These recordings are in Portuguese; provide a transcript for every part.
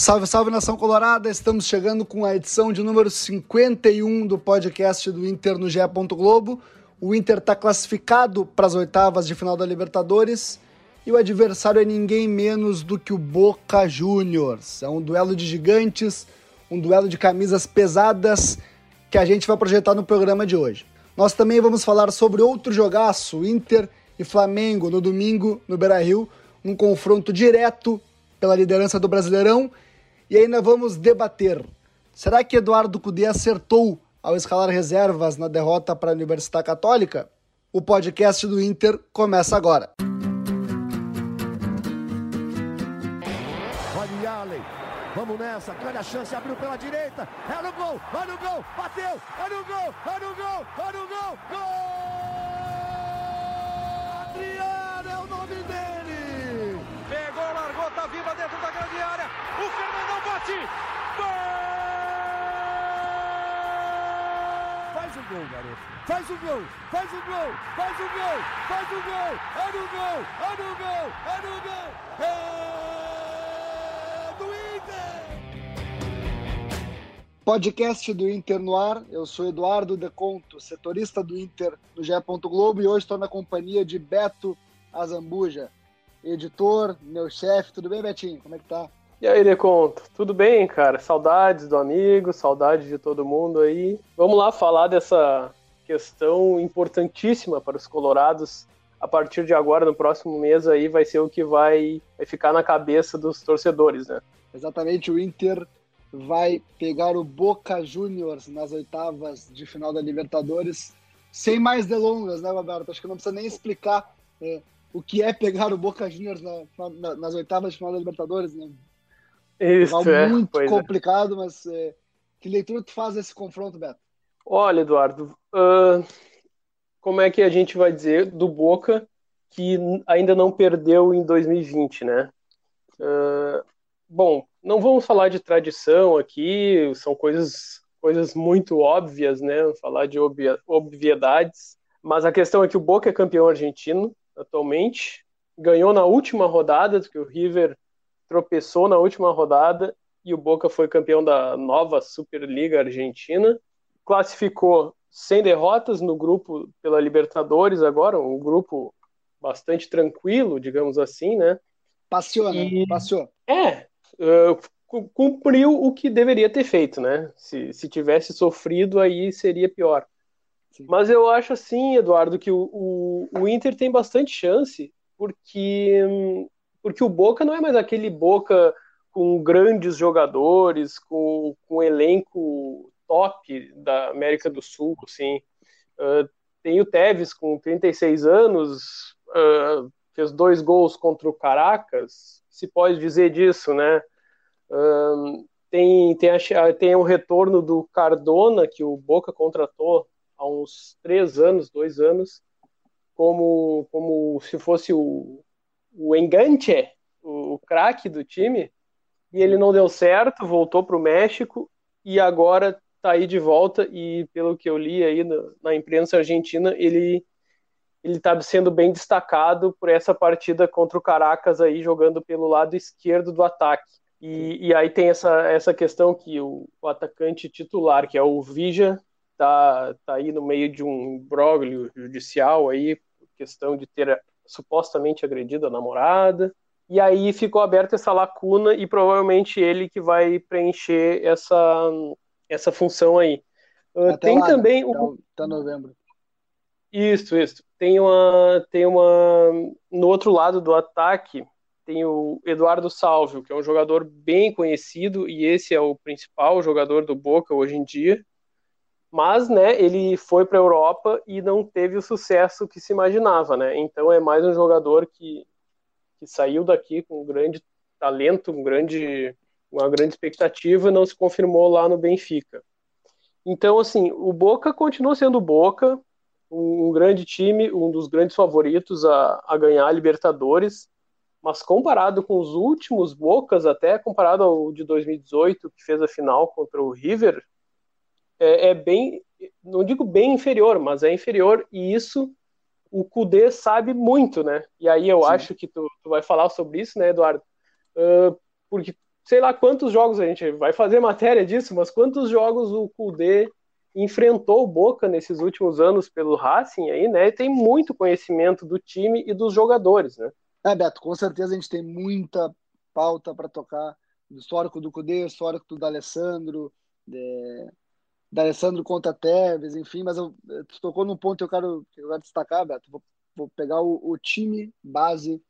Salve, salve nação colorada! Estamos chegando com a edição de número 51 do podcast do Inter no GE. Globo. O Inter está classificado para as oitavas de final da Libertadores e o adversário é ninguém menos do que o Boca Juniors. É um duelo de gigantes, um duelo de camisas pesadas que a gente vai projetar no programa de hoje. Nós também vamos falar sobre outro jogaço, Inter e Flamengo, no domingo no Beira-Rio, um confronto direto pela liderança do Brasileirão e ainda vamos debater. Será que Eduardo Cudê acertou ao escalar reservas na derrota para a Universidade Católica? O podcast do Inter começa agora. Vamos nessa, grande a chance, abriu pela direita, é no gol, vai no gol, bateu, é no gol, é no gol, é no gol, gol! viva dentro da grande área. O Fernandão bate. Gol! Faz o gol, garoto. Faz o gol, faz o gol, faz o gol, faz o gol. É no gol, é no gol, é no gol. É do Inter. Podcast do Inter no ar. Eu sou Eduardo Deconto, setorista do Inter no GE. Globo e hoje estou na companhia de Beto Azambuja editor, meu chefe. Tudo bem, Betinho? Como é que tá? E aí, Deconto? Tudo bem, cara? Saudades do amigo, saudades de todo mundo aí. Vamos lá falar dessa questão importantíssima para os colorados. A partir de agora, no próximo mês aí, vai ser o que vai, vai ficar na cabeça dos torcedores, né? Exatamente, o Inter vai pegar o Boca Juniors nas oitavas de final da Libertadores. Sem mais delongas, né, Roberto? Acho que não precisa nem explicar é, o que é pegar o Boca Juniors na, na, nas oitavas de final da Libertadores, né? Isso, é muito é. complicado, é. mas é, que leitura tu faz desse confronto, Beto? Olha, Eduardo, uh, como é que a gente vai dizer do Boca que ainda não perdeu em 2020, né? Uh, bom, não vamos falar de tradição aqui, são coisas, coisas muito óbvias, né? Falar de obviedades, mas a questão é que o Boca é campeão argentino, atualmente. Ganhou na última rodada, que o River tropeçou na última rodada e o Boca foi campeão da nova Superliga Argentina. Classificou sem derrotas no grupo pela Libertadores agora, um grupo bastante tranquilo, digamos assim, né? Passeou, né? E... Passeou. É, uh, cumpriu o que deveria ter feito, né? Se, se tivesse sofrido, aí seria pior. Mas eu acho assim, Eduardo, que o, o, o, Inter tem bastante chance, porque, porque o Boca não é mais aquele Boca com grandes jogadores, com, com um elenco top da América do Sul, assim. Uh, tem o Tevez com 36 anos, uh, fez dois gols contra o Caracas, se pode dizer disso, né? Uh, tem, tem, a, tem o retorno do Cardona, que o Boca contratou há uns três anos, dois anos, como, como se fosse o, o engante, o, o craque do time, e ele não deu certo, voltou para o México e agora está aí de volta e pelo que eu li aí na, na imprensa argentina, ele ele está sendo bem destacado por essa partida contra o Caracas aí jogando pelo lado esquerdo do ataque. E, e aí tem essa, essa questão que o, o atacante titular, que é o Vija, tá, tá aí no meio de um imbróglio judicial aí, questão de ter supostamente agredido a namorada. E aí ficou aberta essa lacuna e provavelmente ele que vai preencher essa, essa função aí. Uh, tem lá, né? também né? o. Até novembro. Isso, isso. Tem uma, tem uma. No outro lado do ataque, tem o Eduardo Salvio, que é um jogador bem conhecido, e esse é o principal jogador do Boca hoje em dia. Mas, né, ele foi para a Europa e não teve o sucesso que se imaginava, né? Então é mais um jogador que, que saiu daqui com um grande talento, um grande, uma grande expectativa não se confirmou lá no Benfica. Então, assim, o Boca continua sendo Boca, um, um grande time, um dos grandes favoritos a, a ganhar a Libertadores, mas comparado com os últimos Bocas, até comparado ao de 2018, que fez a final contra o River, é, é, bem, não digo bem inferior, mas é inferior, e isso o Kudê sabe muito, né? E aí eu Sim. acho que tu, tu, vai falar sobre isso, né, Eduardo? Uh, porque sei lá quantos jogos a gente vai fazer matéria disso, mas quantos jogos o Kudê enfrentou o Boca nesses últimos anos pelo Racing aí, né? E tem muito conhecimento do time e dos jogadores, né? É, Beto, com certeza a gente tem muita pauta para tocar do histórico do Cudê, histórico do D'Alessandro, de, D'Alessandro contra Tevez, enfim, mas eu, tu tocou num ponto que eu quero, que eu quero destacar, Beto. Vou, vou pegar o, o, time base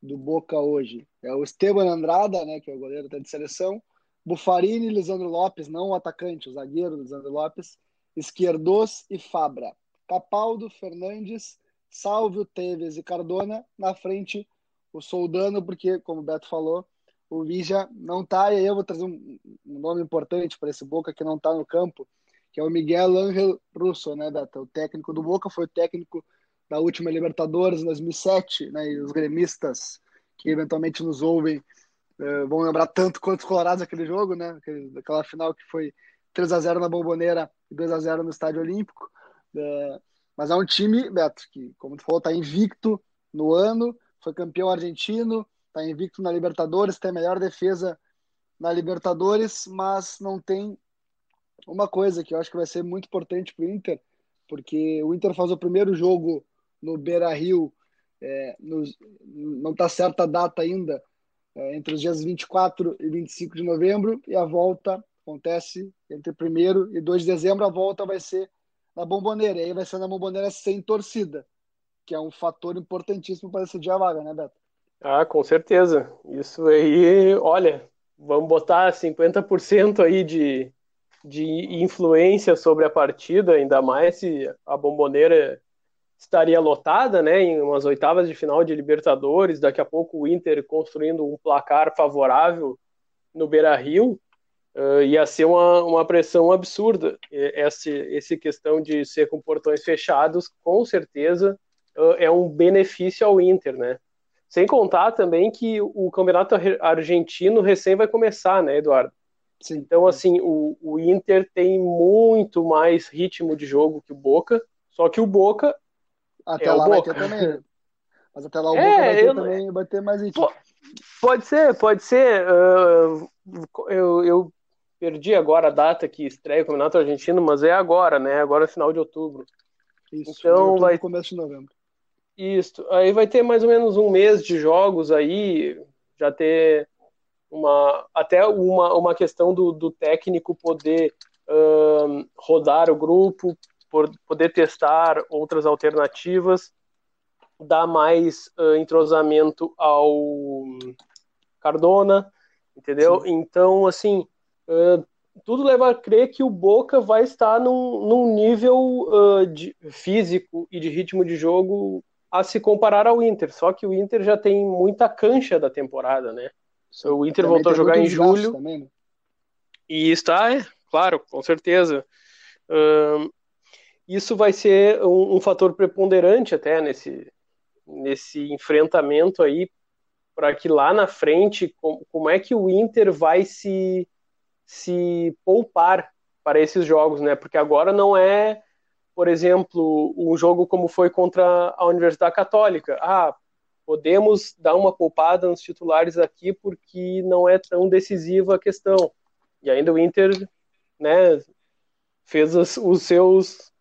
do Boca hoje. É o Esteban Andrada, né, que é o goleiro da seleção, Bufarini, Lisandro Lopes, não o atacante, o zagueiro Lisandro Lopes, Esquerdos e Fabra. Capaldo, Fernandes, Salvio, Teves e Cardona. Na frente, o Soldano, porque, como o Beto falou, o Vija não tá, e aí eu vou trazer um, um nome importante para esse Boca que não tá no campo, que é o Miguel Ángel Russo, né, Beto? O técnico do Boca, foi o técnico da última Libertadores em 2007, né, e os gremistas que eventualmente nos ouvem uh, vão lembrar tanto quanto os colorados aquele jogo, né, aquela final que foi 3 a 0 na Bomboneira e 2 a 0 no Estádio Olímpico. Uh, mas é um time, Beto, que, como tu falou, tá invicto no ano, foi campeão argentino, está invicto na Libertadores, tem a melhor defesa na Libertadores, mas não tem uma coisa que eu acho que vai ser muito importante para o Inter, porque o Inter faz o primeiro jogo no Beira Rio, é, não está certa a data ainda, é, entre os dias 24 e 25 de novembro, e a volta acontece entre 1 e 2 de dezembro, a volta vai ser na Bomboneira, e aí vai ser na Bomboneira sem torcida, que é um fator importantíssimo para decidir a vaga, né, Beto? Ah, com certeza. Isso aí, olha, vamos botar 50% aí de, de influência sobre a partida, ainda mais se a bomboneira estaria lotada, né, em umas oitavas de final de Libertadores, daqui a pouco o Inter construindo um placar favorável no Beira-Rio, uh, ia ser uma, uma pressão absurda. Essa, essa questão de ser com portões fechados, com certeza, uh, é um benefício ao Inter, né? Sem contar também que o campeonato argentino recém vai começar, né, Eduardo? Sim. Então, assim, o, o Inter tem muito mais ritmo de jogo que o Boca, só que o Boca. Até é lá vai ter também. Mas até lá o é, Boca vai ter eu... também, vai ter mais ritmo. Pode ser, pode ser. Uh, eu, eu perdi agora a data que estreia o Campeonato Argentino, mas é agora, né? Agora é final de outubro. Isso, então vai começo de novembro. Isso. Aí vai ter mais ou menos um mês de jogos aí, já ter uma até uma, uma questão do, do técnico poder um, rodar o grupo, poder testar outras alternativas, dar mais uh, entrosamento ao Cardona, entendeu? Sim. Então, assim, uh, tudo leva a crer que o Boca vai estar num, num nível uh, de, físico e de ritmo de jogo a se comparar ao Inter. Só que o Inter já tem muita cancha da temporada, né? Sim, o Inter voltou a jogar em julho. Também, né? E está, é, claro, com certeza. isso vai ser um, um, fator preponderante até nesse, nesse enfrentamento aí, para que lá na frente, como, como é que o Inter vai se, se poupar para esses jogos, né? Porque agora não é por exemplo, um jogo como foi contra a Universidade Católica. Ah, podemos dar uma poupada nos titulares aqui porque não é tão decisiva a questão. E ainda o Inter, né, fez os, os seus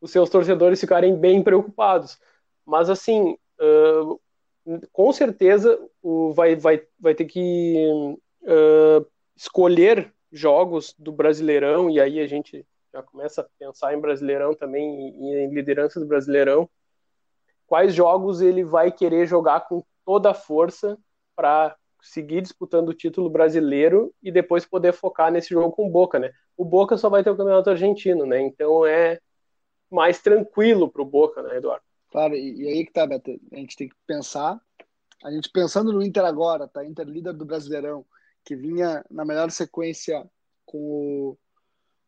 os seus torcedores ficarem bem preocupados. Mas assim, uh, com certeza o, vai, vai, vai ter que uh, escolher jogos do Brasileirão e aí a gente já começa a pensar em Brasileirão também, em liderança do Brasileirão, quais jogos ele vai querer jogar com toda a força para seguir disputando o título brasileiro e depois poder focar nesse jogo com o Boca, né? O Boca só vai ter o campeonato argentino, né? Então é mais tranquilo para o Boca, né, Eduardo? Claro, e, e aí que tá, Beto, a gente tem que pensar, a gente pensando no Inter agora, tá? Inter líder do Brasileirão, que vinha na melhor sequência com o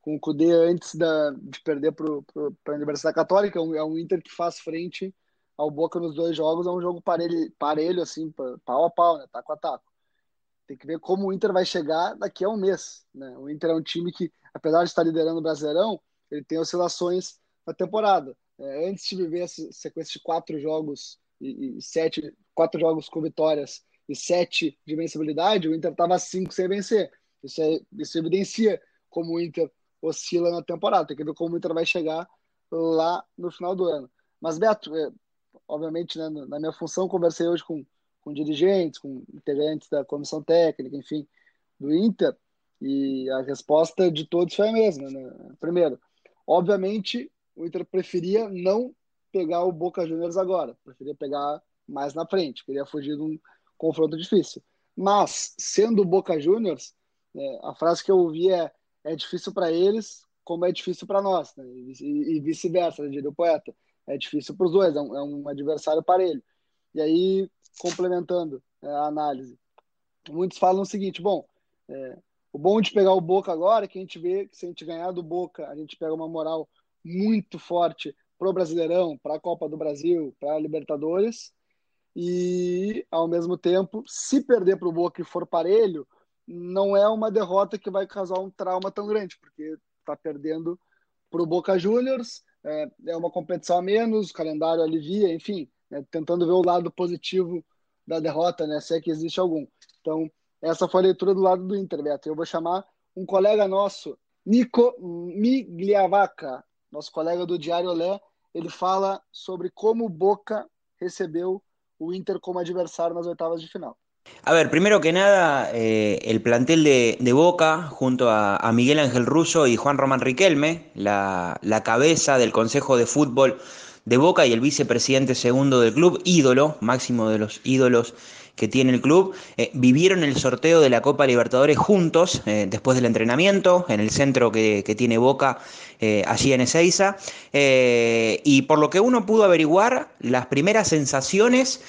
com o Cudê antes da, de perder para a Universidade Católica. É um Inter que faz frente ao Boca nos dois jogos. É um jogo parelho, parelho assim, pau a pau, né? taco a taco. Tem que ver como o Inter vai chegar daqui a um mês. Né? O Inter é um time que, apesar de estar liderando o Brasileirão, ele tem oscilações na temporada. É, antes de viver essa sequência de quatro jogos e, e, sete, quatro jogos com vitórias e 7 de vencibilidade, o Inter estava 5 sem vencer. Isso, é, isso evidencia como o Inter oscila na temporada. Tem que ver como o Inter vai chegar lá no final do ano. Mas, Beto, é, obviamente, né, na minha função, conversei hoje com, com dirigentes, com integrantes da comissão técnica, enfim, do Inter, e a resposta de todos foi a mesma. Né? Primeiro, obviamente, o Inter preferia não pegar o Boca Juniors agora, preferia pegar mais na frente, queria fugir de um confronto difícil. Mas, sendo o Boca Juniors, é, a frase que eu ouvi é: é difícil para eles, como é difícil para nós, né? e, e vice-versa, né, diria o poeta. É difícil para os dois, é um, é um adversário parelho. E aí, complementando é, a análise, muitos falam o seguinte: bom, é, o bom de pegar o Boca agora é que a gente vê que se a gente ganhar do Boca, a gente pega uma moral muito forte para o Brasileirão, para a Copa do Brasil, para a Libertadores. E, ao mesmo tempo, se perder para o Boca e for parelho, não é uma derrota que vai causar um trauma tão grande, porque está perdendo para o Boca Juniors, é, é, uma competição a menos, o calendário alivia, enfim, né, tentando ver o lado positivo da derrota, né, se é que existe algum. Então, essa foi a leitura do lado do Inter, Beto. Eu vou chamar um colega nosso, Nico Migliavaca, nosso colega do Diário Olé. Ele fala sobre como o Boca recebeu o Inter como adversário nas oitavas de final. A ver, primero que nada, eh, el plantel de, Boca, junto a, a, Miguel Ángel Russo y Juan Román Riquelme, la cabeza del Consejo de Fútbol de Boca y el vicepresidente segundo del club, ídolo, máximo de los ídolos que tiene el club, eh, vivieron el sorteo de la Copa Libertadores juntos, eh, después del entrenamiento, en el centro que, tiene Boca, eh, allí en Ezeiza, y por lo que uno pudo averiguar, las primeras sensaciones,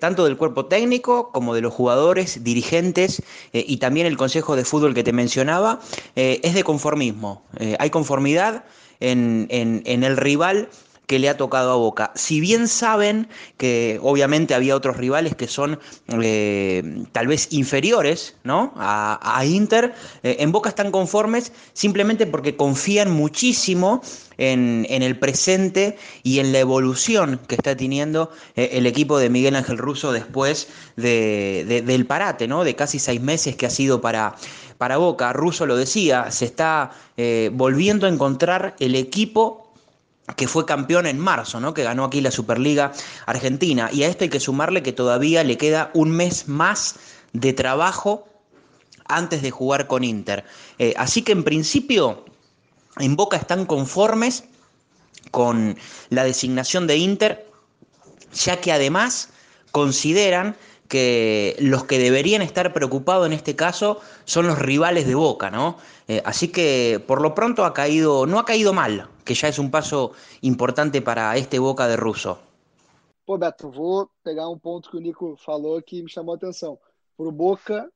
tanto del cuerpo técnico como de los jugadores, dirigentes y también el Consejo de Fútbol que te mencionaba, es de conformismo. hay conformidad en, en el rival que le ha tocado a Boca. Si bien saben que obviamente había otros rivales que son eh, tal vez inferiores ¿no? a, Inter, eh, en Boca están conformes simplemente porque confían muchísimo en, el presente y en la evolución que está teniendo eh, el equipo de Miguel Ángel Russo después del parate, ¿no? de casi seis meses que ha sido para, para Boca. Russo lo decía, se está volviendo a encontrar el equipo que fue campeón en marzo, ¿no? que ganó aquí la Superliga Argentina. Y a esto hay que sumarle que todavía le queda un mes más de trabajo antes de jugar con Inter. Eh, así que en principio en Boca están conformes con la designación de Inter, ya que además consideran que los que deberían estar preocupados en este caso son los rivales de Boca, ¿no? Eh, así que por lo pronto ha caído, no ha caído mal, que já é um passo importante para este Boca de Russo. Pô, Beto, vou pegar um ponto que o Nico falou que me chamou a atenção. Pro Boca,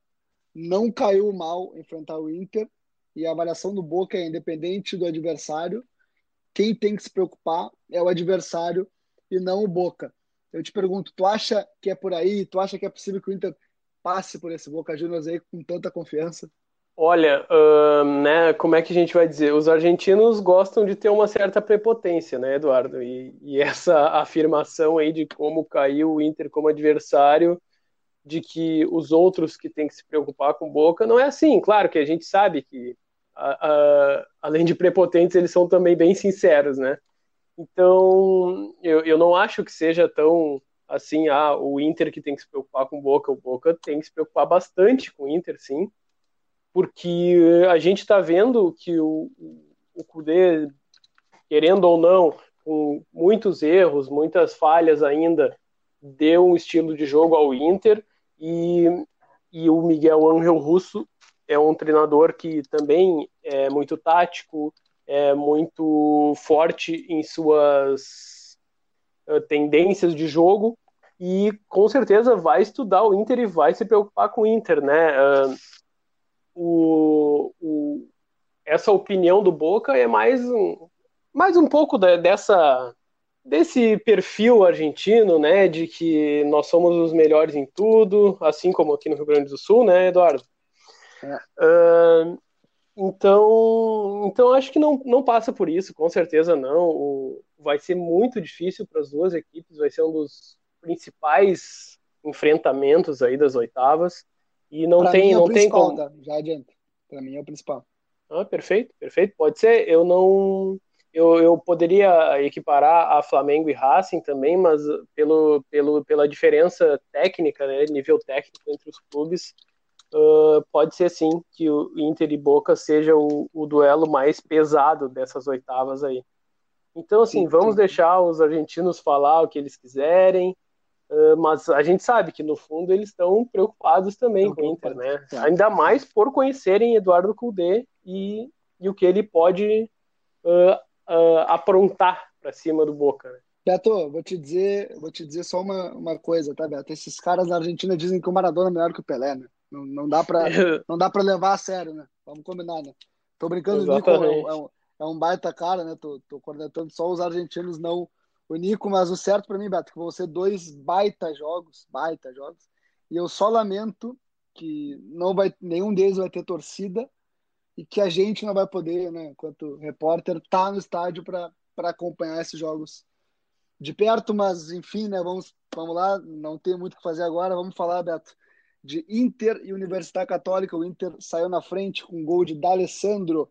não caiu mal enfrentar o Inter e a avaliação do Boca é independente do adversário. Quem tem que se preocupar é o adversário e não o Boca. Eu te pergunto, tu acha que é por aí? Tu acha que é possível que o Inter passe por esse Boca Juniors aí com tanta confiança? Olha, né, como é que a gente vai dizer? Os argentinos gostam de ter uma certa prepotência, né, Eduardo? E, e essa afirmação aí de como caiu o Inter como adversário, de que os outros que têm que se preocupar com Boca, não é assim. Claro que a gente sabe que, além de prepotentes, eles são também bem sinceros, né? Então, eu, eu não acho que seja tão assim, ah, o Inter que tem que se preocupar com Boca, o Boca tem que se preocupar bastante com o Inter, sim, porque a gente está vendo que o, o Kudê, querendo ou não, com muitos erros, muitas falhas ainda, deu um estilo de jogo ao Inter e, e o Miguel Angel Russo é um treinador que também é muito tático, é muito forte em suas uh, tendências de jogo e com certeza vai estudar o Inter e vai se preocupar com o Inter, né? Uh, o, o, essa opinião do Boca é mais um, mais um pouco da, dessa desse perfil argentino, né, de que nós somos os melhores em tudo, assim como aqui no Rio Grande do Sul, né, Eduardo? É. Uh, então, então acho que não, não passa por isso, com certeza não. O, vai ser muito difícil para as duas equipes, vai ser um dos principais enfrentamentos aí das oitavas e não Pra tem é não tem como tá? Já adianta. Pra mim é o principal. ah, perfeito perfeito pode ser eu não eu, eu poderia equiparar a Flamengo e Racing também mas pelo, pelo pela diferença técnica né nível técnico entre os clubes uh, pode ser sim que o Inter e Boca seja o, o duelo mais pesado dessas oitavas aí então assim Sim, vamos sim. deixar os argentinos falar o que eles quiserem Uh, mas a gente sabe que no fundo eles estão preocupados também com o Inter, né? tá. Ainda mais por conhecerem Eduardo Cudê e, e o que ele pode uh, uh, aprontar para cima do Boca. Né? Beto, vou te dizer, vou te dizer só uma, uma coisa, tá, Beto? Esses caras na Argentina dizem que o Maradona é melhor que o Pelé, né? Não, não dá pra, não dá pra levar a sério, né? Vamos combinar, né? Tô brincando, Nico é Exatamente. um, é um- é um baita cara, né? Tô, tô cornetando só os argentinos, não o Nico, mas o certo pra mim, Beto, que vão ser dois baita jogos, baita jogos. E eu só lamento que não vai, nenhum deles vai ter torcida e que a gente não vai poder, né, enquanto repórter, tá no estádio para para acompanhar esses jogos de perto, mas enfim, né, vamos, vamos lá, não tem muito o que fazer agora, vamos falar, Beto, de Inter e Universidade Católica, o Inter saiu na frente com um gol de D'Alessandro,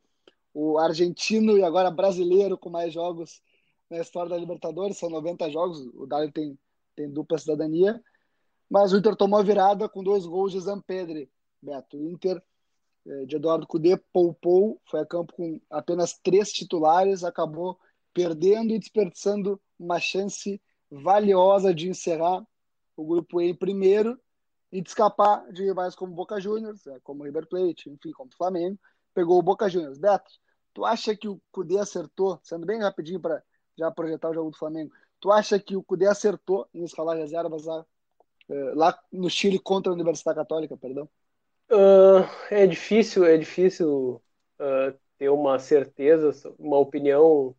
o argentino e agora brasileiro com mais jogos na história da Libertadores, são 90 jogos, o Dali tem, tem dupla cidadania, mas o Inter tomou a virada com dois gols de Zampedri, Beto, o Inter eh, de Eduardo Cudê poupou, foi a campo com apenas três titulares, acabou perdendo e desperdiçando uma chance valiosa de encerrar o grupo E em primeiro e de escapar de rivais como Boca Juniors, eh, como River Plate, enfim, como Flamengo, pegou o Boca Juniors. Beto, tu acha que o Cudê acertou, sendo bem rapidinho para já projetar o jogo do Flamengo, tu acha que o Cudê acertou em escalar reservas lá, eh, lá no Chile contra a Universidade Católica, perdão? Uh, é difícil, é difícil uh, ter uma certeza, uma opinião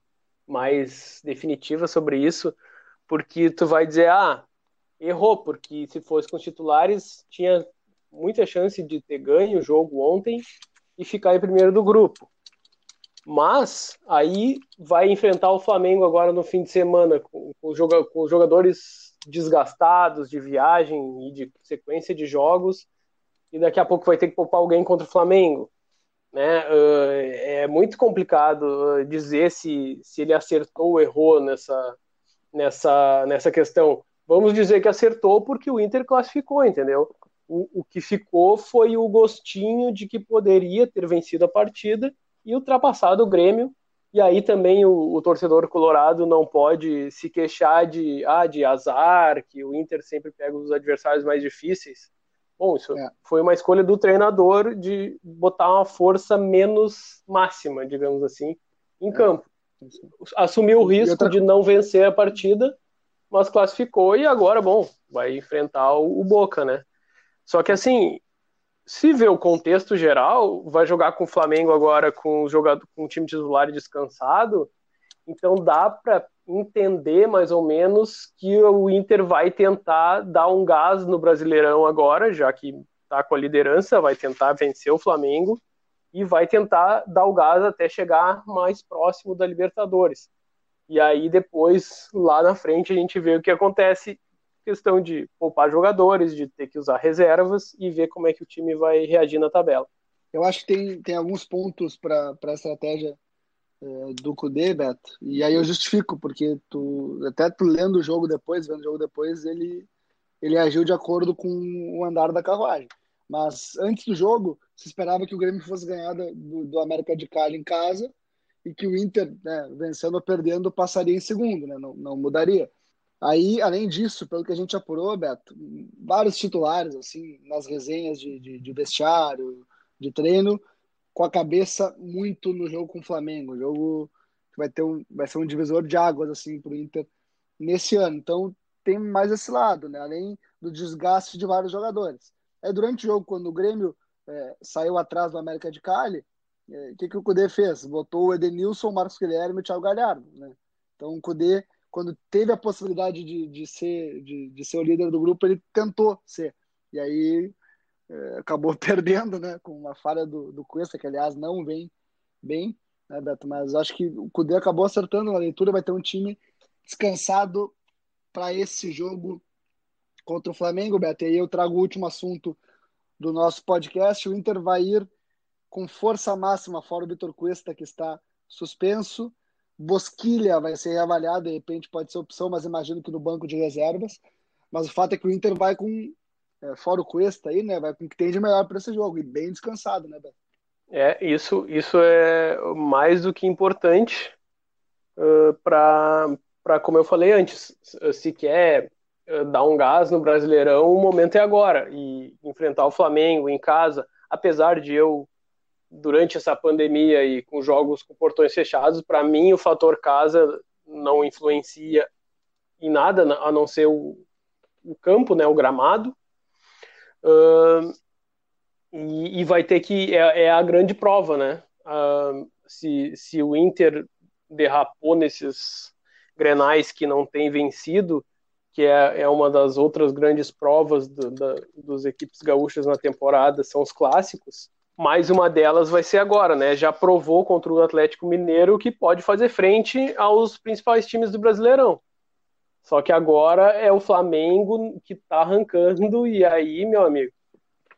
mais definitiva sobre isso, porque tu vai dizer, ah, errou, porque se fosse com os titulares, tinha muita chance de ter ganho o jogo ontem e ficar em primeiro do grupo. Mas aí vai enfrentar o Flamengo agora no fim de semana, com, com, com jogadores desgastados de viagem e de sequência de jogos, e daqui a pouco vai ter que poupar alguém contra o Flamengo. Né? Uh, é muito complicado uh, dizer se, se ele acertou ou errou nessa, nessa, nessa questão. Vamos dizer que acertou porque o Inter classificou, entendeu? O, o que ficou foi o gostinho de que poderia ter vencido a partida e ultrapassado o Grêmio. E aí também o, o, torcedor colorado não pode se queixar de, ah, de azar, que o Inter sempre pega os adversários mais difíceis. Bom, isso é. foi uma escolha do treinador de botar uma força menos máxima, digamos assim, em é. campo. Assumiu o risco outra... de não vencer a partida, mas classificou e agora, bom, vai enfrentar o, o Boca, né? Só que assim, se vê o contexto geral, vai jogar com o Flamengo agora com o, jogador, com o time titular descansado, então dá para entender mais ou menos que o Inter vai tentar dar um gás no Brasileirão agora, já que está com a liderança, vai tentar vencer o Flamengo e vai tentar dar o gás até chegar mais próximo da Libertadores. E aí depois, lá na frente, a gente vê o que acontece, questão de poupar jogadores, de ter que usar reservas e ver como é que o time vai reagir na tabela. Eu acho que tem, tem alguns pontos para a estratégia é, do Kudê, Beto. E aí eu justifico, porque tu, até tu lendo o jogo depois, vendo o jogo depois, ele, ele agiu de acordo com o andar da carruagem. Mas antes do jogo, se esperava que o Grêmio fosse ganhar do, do América de Cali em casa e que o Inter, né, vencendo ou perdendo, passaria em segundo, né, não, não mudaria. Aí, além disso, pelo que a gente apurou, Beto, vários titulares, assim, nas resenhas de, de, de vestiário, de treino, com a cabeça muito no jogo com o Flamengo. Jogo vai ter um, vai ser um divisor de águas assim para o Inter nesse ano. Então tem mais esse lado, né? Além do desgaste de vários jogadores. É durante o jogo quando o Grêmio é, saiu atrás do América de Cali, o é, que, que o Cudê fez? Botou o Edenilson, o Marcos Guilherme e o Thiago Galhardo, né? Então o Cudê quando teve a possibilidade de, de ser de, de ser o líder do grupo, ele tentou ser. E aí é, acabou perdendo, né, com uma falha do, do Cuesta, que aliás não vem bem, né, Beto? Mas acho que o Cudê acabou acertando na leitura, vai ter um time descansado para esse jogo contra o Flamengo, Beto. E aí eu trago o último assunto do nosso podcast. O Inter vai ir com força máxima fora o Vitor Cuesta, que está suspenso. Bosquilha vai ser reavaliado, de repente pode ser opção, mas imagino que no banco de reservas. Mas o fato é que o Inter vai com, é, fora o Cuesta aí, né? Vai com o que tem de melhor para esse jogo e bem descansado, né, Beto? É, isso, isso é mais do que importante uh, para, como eu falei antes, se quer uh, dar um gás no Brasileirão, o momento é agora. E enfrentar o Flamengo em casa, apesar de eu, durante essa pandemia e com jogos com portões fechados, para mim o fator casa não influencia em nada, a não ser o, o campo, né, o gramado. Uh, e, e, vai ter que. É, é, a grande prova, né? Uh, se, se o Inter derrapou nesses grenais que não tem vencido, que é, é uma das outras grandes provas do, da, dos equipes gaúchas na temporada, são os clássicos. Mais uma delas vai ser agora, né? Já provou contra o Atlético Mineiro que pode fazer frente aos principais times do Brasileirão. Só que agora é o Flamengo que tá arrancando, e aí, meu amigo,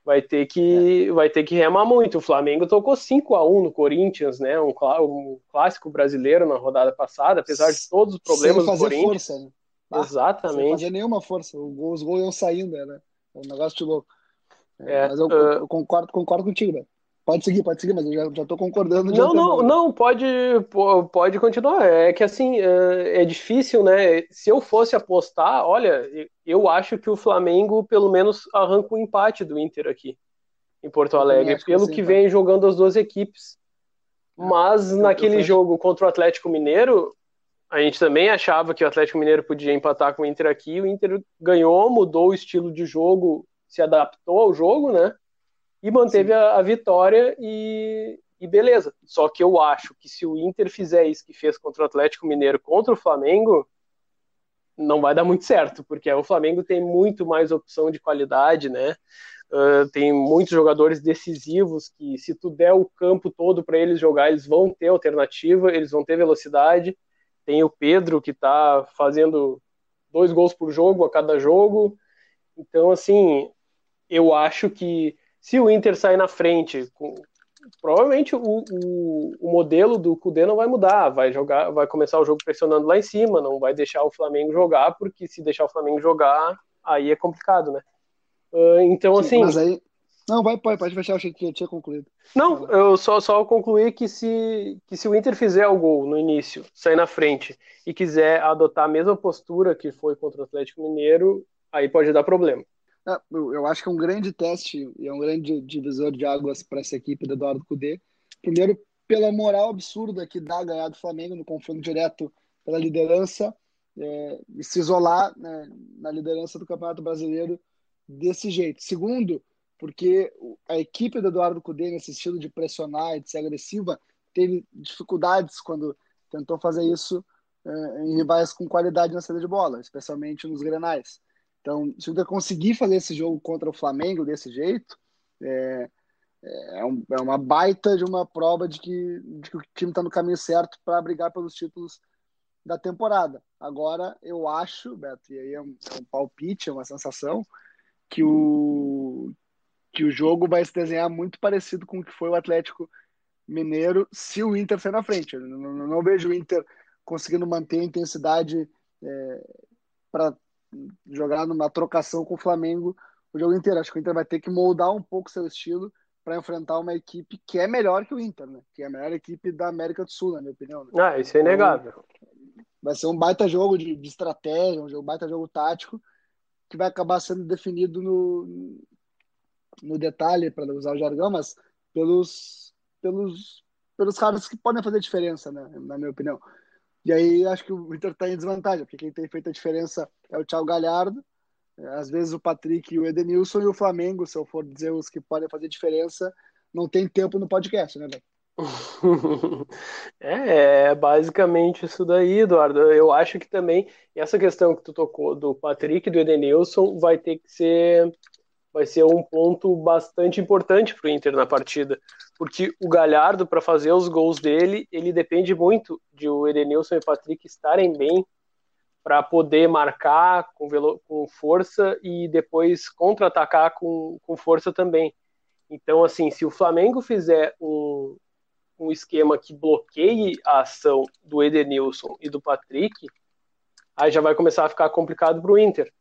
vai ter que é. vai ter que remar muito. O Flamengo tocou 5 a 1 no Corinthians, né? Um, um, clássico brasileiro na rodada passada, apesar de todos os problemas do Corinthians. Força, né? ah, Exatamente. Sem fazer nenhuma força. Os gols iam saindo, né? É um negócio de louco. É, mas eu, uh... eu, concordo, concordo contigo, velho. Pode seguir, pode seguir, mas eu já, já tô concordando. Não, não, não, pode, pode continuar. É que assim, é, é difícil, né? Se eu fosse apostar, olha, eu acho que o Flamengo pelo menos arranca um empate do Inter aqui em Porto Alegre, pelo que, que vem jogando as duas equipes. Mas naquele jogo contra o Atlético Mineiro, a gente também achava que o Atlético Mineiro podia empatar com o Inter aqui. O Inter ganhou, mudou o estilo de jogo, se adaptou ao jogo, né? E manteve a, a, vitória e, e, beleza. Só que eu acho que se o Inter fizer isso que fez contra o Atlético Mineiro contra o Flamengo, não vai dar muito certo, porque o Flamengo tem muito mais opção de qualidade, né? Uh, tem muitos jogadores decisivos que, se tu der o campo todo para eles jogar, eles vão ter alternativa, eles vão ter velocidade. Tem o Pedro que está fazendo dois gols por jogo a cada jogo. Então, assim, eu acho que se o Inter sair na frente, com, provavelmente o, o, o, modelo do Cudê não vai mudar, vai jogar, vai começar o jogo pressionando lá em cima, não vai deixar o Flamengo jogar, porque se deixar o Flamengo jogar, aí é complicado, né? Uh, então, Sim, assim. Mas aí. Não, vai, pode, pode fechar, eu achei que eu tinha concluído. Não, eu só, só concluí que se, que se o Inter fizer o gol no início, sair na frente, e quiser adotar a mesma postura que foi contra o Atlético Mineiro, aí pode dar problema. É, eu acho que é um grande teste e é um grande divisor de águas para essa equipe do Eduardo Cudê. Primeiro, pela moral absurda que dá ganhar do Flamengo no confronto direto pela liderança é, e se isolar né, na liderança do Campeonato Brasileiro desse jeito. Segundo, porque a equipe do Eduardo Cudê, nesse estilo de pressionar e de ser agressiva, teve dificuldades quando tentou fazer isso é, em rivais com qualidade na saída de bola, especialmente nos grenais. Então, se o Inter conseguir fazer esse jogo contra o Flamengo desse jeito, é, é, um, é uma baita de uma prova de que, de que o time está no caminho certo para brigar pelos títulos da temporada. Agora, eu acho, Beto, e aí é um, é um palpite, é uma sensação, que o, que o jogo vai se desenhar muito parecido com o que foi o Atlético Mineiro se o Inter sair na frente. Eu não, não, não vejo o Inter conseguindo manter a intensidade é, para jogar numa trocação com o Flamengo o jogo inteiro. Acho que o Inter vai ter que moldar um pouco seu estilo para enfrentar uma equipe que é melhor que o Inter, né? Que é a melhor equipe da América do Sul, na minha opinião. Né? Ah, isso é inegável. Então, vai ser um baita jogo de, de estratégia, um baita jogo tático que vai acabar sendo definido no, no detalhe, para usar o jargão, mas pelos, pelos, pelos caras que podem fazer diferença, né? Na minha opinião. E aí acho que o Inter está em desvantagem, porque quem tem feito a diferença é o Thiago Galhardo, às vezes o Patrick e o Edenilson e o Flamengo, se eu for dizer os que podem fazer diferença, não tem tempo no podcast, né, velho? É, é, basicamente isso daí, Eduardo. Eu acho que também essa questão que tu tocou do Patrick e do Edenilson vai ter que ser vai ser um ponto bastante importante para o Inter na partida, porque o Galhardo, para fazer os gols dele, ele depende muito de o Edenilson e o Patrick estarem bem para poder marcar com, com força e depois contra-atacar com, com força também. Então, assim, se o Flamengo fizer um, um esquema que bloqueie a ação do Edenilson e do Patrick, aí já vai começar a ficar complicado para o Inter.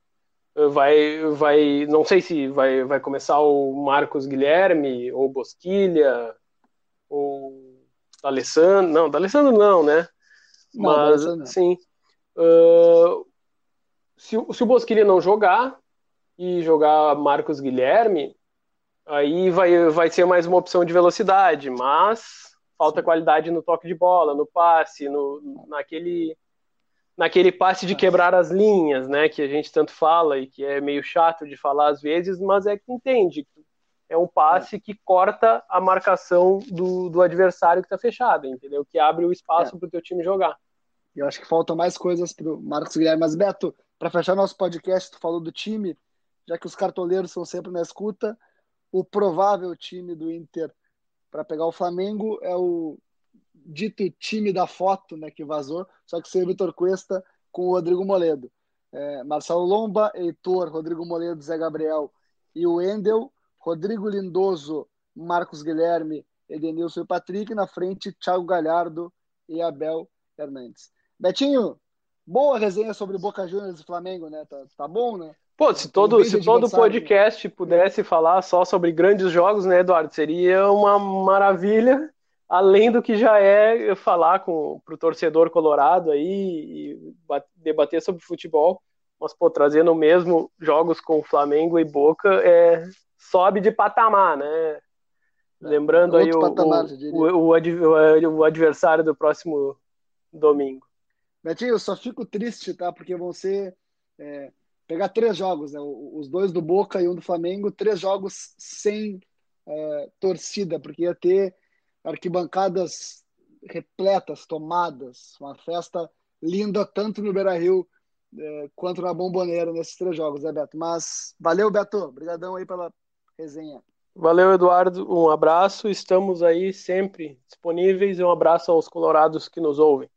Vai, vai, não sei se vai, vai começar o Marcos Guilherme ou Bosquilha ou D'Alessandro, não, D'Alessandro não, né? Não, Mas, não. sim, uh, se, se o Bosquilha não jogar e jogar Marcos Guilherme, aí vai, vai ser mais uma opção de velocidade, mas falta qualidade no toque de bola, no passe, no, naquele, naquele passe de quebrar as linhas, né, que a gente tanto fala e que é meio chato de falar às vezes, mas é que entende. É um passe que corta a marcação do, do adversário que está fechado, entendeu? Que abre o espaço é. para o teu time jogar. Eu acho que faltam mais coisas para o Marcos Guilherme. Mas, Beto, para fechar nosso podcast, tu falou do time, já que os cartoleiros são sempre na escuta, o provável time do Inter para pegar o Flamengo é o dito time da foto, né, que vazou, só que sem o Vitor Cuesta com o Rodrigo Moledo. É, Marcelo Lomba, Heitor, Rodrigo Moledo, Zé Gabriel e o Endel, Rodrigo Lindoso, Marcos Guilherme, Edenilson e Patrick, na frente Thiago Galhardo e Abel Hernandes. Betinho, boa resenha sobre Boca Juniors e Flamengo, né? Tá, tá bom, né? Pô, se todo, se todo podcast pudesse falar só sobre grandes jogos, né, Eduardo? Seria uma maravilha, além do que já é falar com o torcedor colorado aí e debater sobre futebol. Mas, pô, trazendo mesmo jogos com Flamengo e Boca, é, sobe de patamar, né? É, Lembrando aí o, patamar, o, o, o, o adversário do próximo domingo. Betinho, eu só fico triste, tá? Porque vão ser. É pegar três jogos, né? os dois do Boca e um do Flamengo, três jogos sem é, torcida, porque ia ter arquibancadas repletas, tomadas, uma festa linda tanto no Beira-Rio é, quanto na Bomboneira nesses três jogos, né, Beto? Mas valeu, Beto, obrigadão aí pela resenha. Valeu, Eduardo, um abraço, estamos aí sempre disponíveis. E um abraço aos colorados que nos ouvem.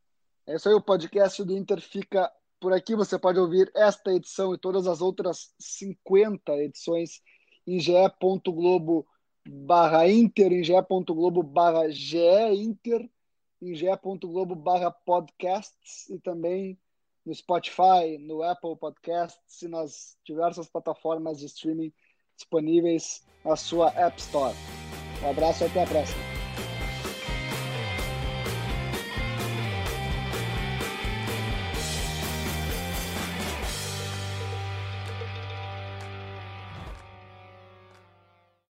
É isso aí, o podcast do Inter fica por aqui. Você pode ouvir esta edição e todas as outras 50 edições em ge.globo barra Inter, em ge.globo barra Inter, em ge.globo barra podcasts e também no Spotify, no Apple Podcasts e nas diversas plataformas de streaming disponíveis na sua App Store. Um abraço e até a próxima.